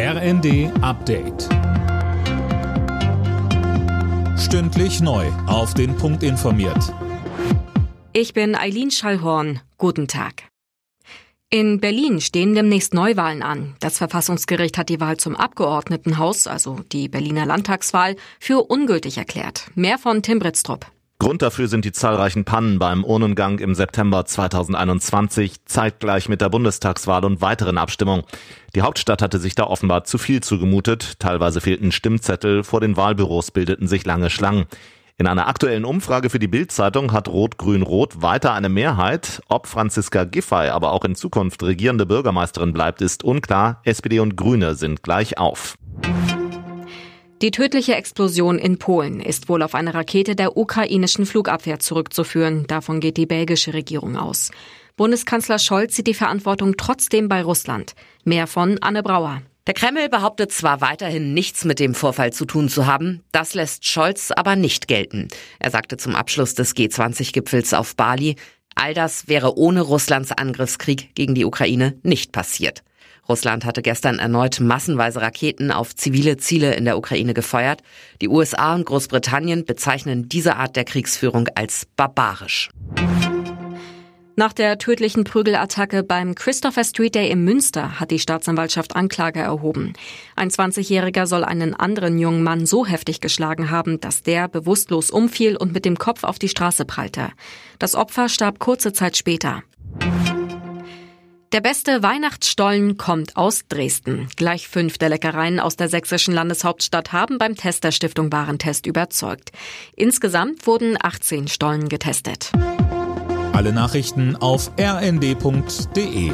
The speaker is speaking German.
RND Update. Stündlich neu. Auf den Punkt informiert. Ich bin Eileen Schallhorn. Guten Tag. In Berlin stehen demnächst Neuwahlen an. Das Verfassungsgericht hat die Wahl zum Abgeordnetenhaus, also die Berliner Landtagswahl, für ungültig erklärt. Mehr von Tim Britztrup. Grund dafür sind die zahlreichen Pannen beim Urnengang im September 2021, zeitgleich mit der Bundestagswahl und weiteren Abstimmungen. Die Hauptstadt hatte sich da offenbar zu viel zugemutet, teilweise fehlten Stimmzettel, vor den Wahlbüros bildeten sich lange Schlangen. In einer aktuellen Umfrage für die Bild-Zeitung hat Rot-Grün-Rot weiter eine Mehrheit. Ob Franziska Giffey aber auch in Zukunft regierende Bürgermeisterin bleibt, ist unklar. SPD und Grüne sind gleich auf. Die tödliche Explosion in Polen ist wohl auf eine Rakete der ukrainischen Flugabwehr zurückzuführen. Davon geht die belgische Regierung aus. Bundeskanzler Scholz sieht die Verantwortung trotzdem bei Russland. Mehr von Anne Brauer. Der Kreml behauptet zwar weiterhin nichts mit dem Vorfall zu tun zu haben, das lässt Scholz aber nicht gelten. Er sagte zum Abschluss des G20-Gipfels auf Bali, all das wäre ohne Russlands Angriffskrieg gegen die Ukraine nicht passiert. Russland hatte gestern erneut massenweise Raketen auf zivile Ziele in der Ukraine gefeuert. Die USA und Großbritannien bezeichnen diese Art der Kriegsführung als barbarisch. Nach der tödlichen Prügelattacke beim Christopher Street Day in Münster hat die Staatsanwaltschaft Anklage erhoben. Ein 20-Jähriger soll einen anderen jungen Mann so heftig geschlagen haben, dass der bewusstlos umfiel und mit dem Kopf auf die Straße prallte. Das Opfer starb kurze Zeit später. Der beste Weihnachtsstollen kommt aus Dresden. Gleich fünf der Leckereien aus der sächsischen Landeshauptstadt haben beim Test Stiftung Warentest überzeugt. Insgesamt wurden 18 Stollen getestet. Alle Nachrichten auf rnd.de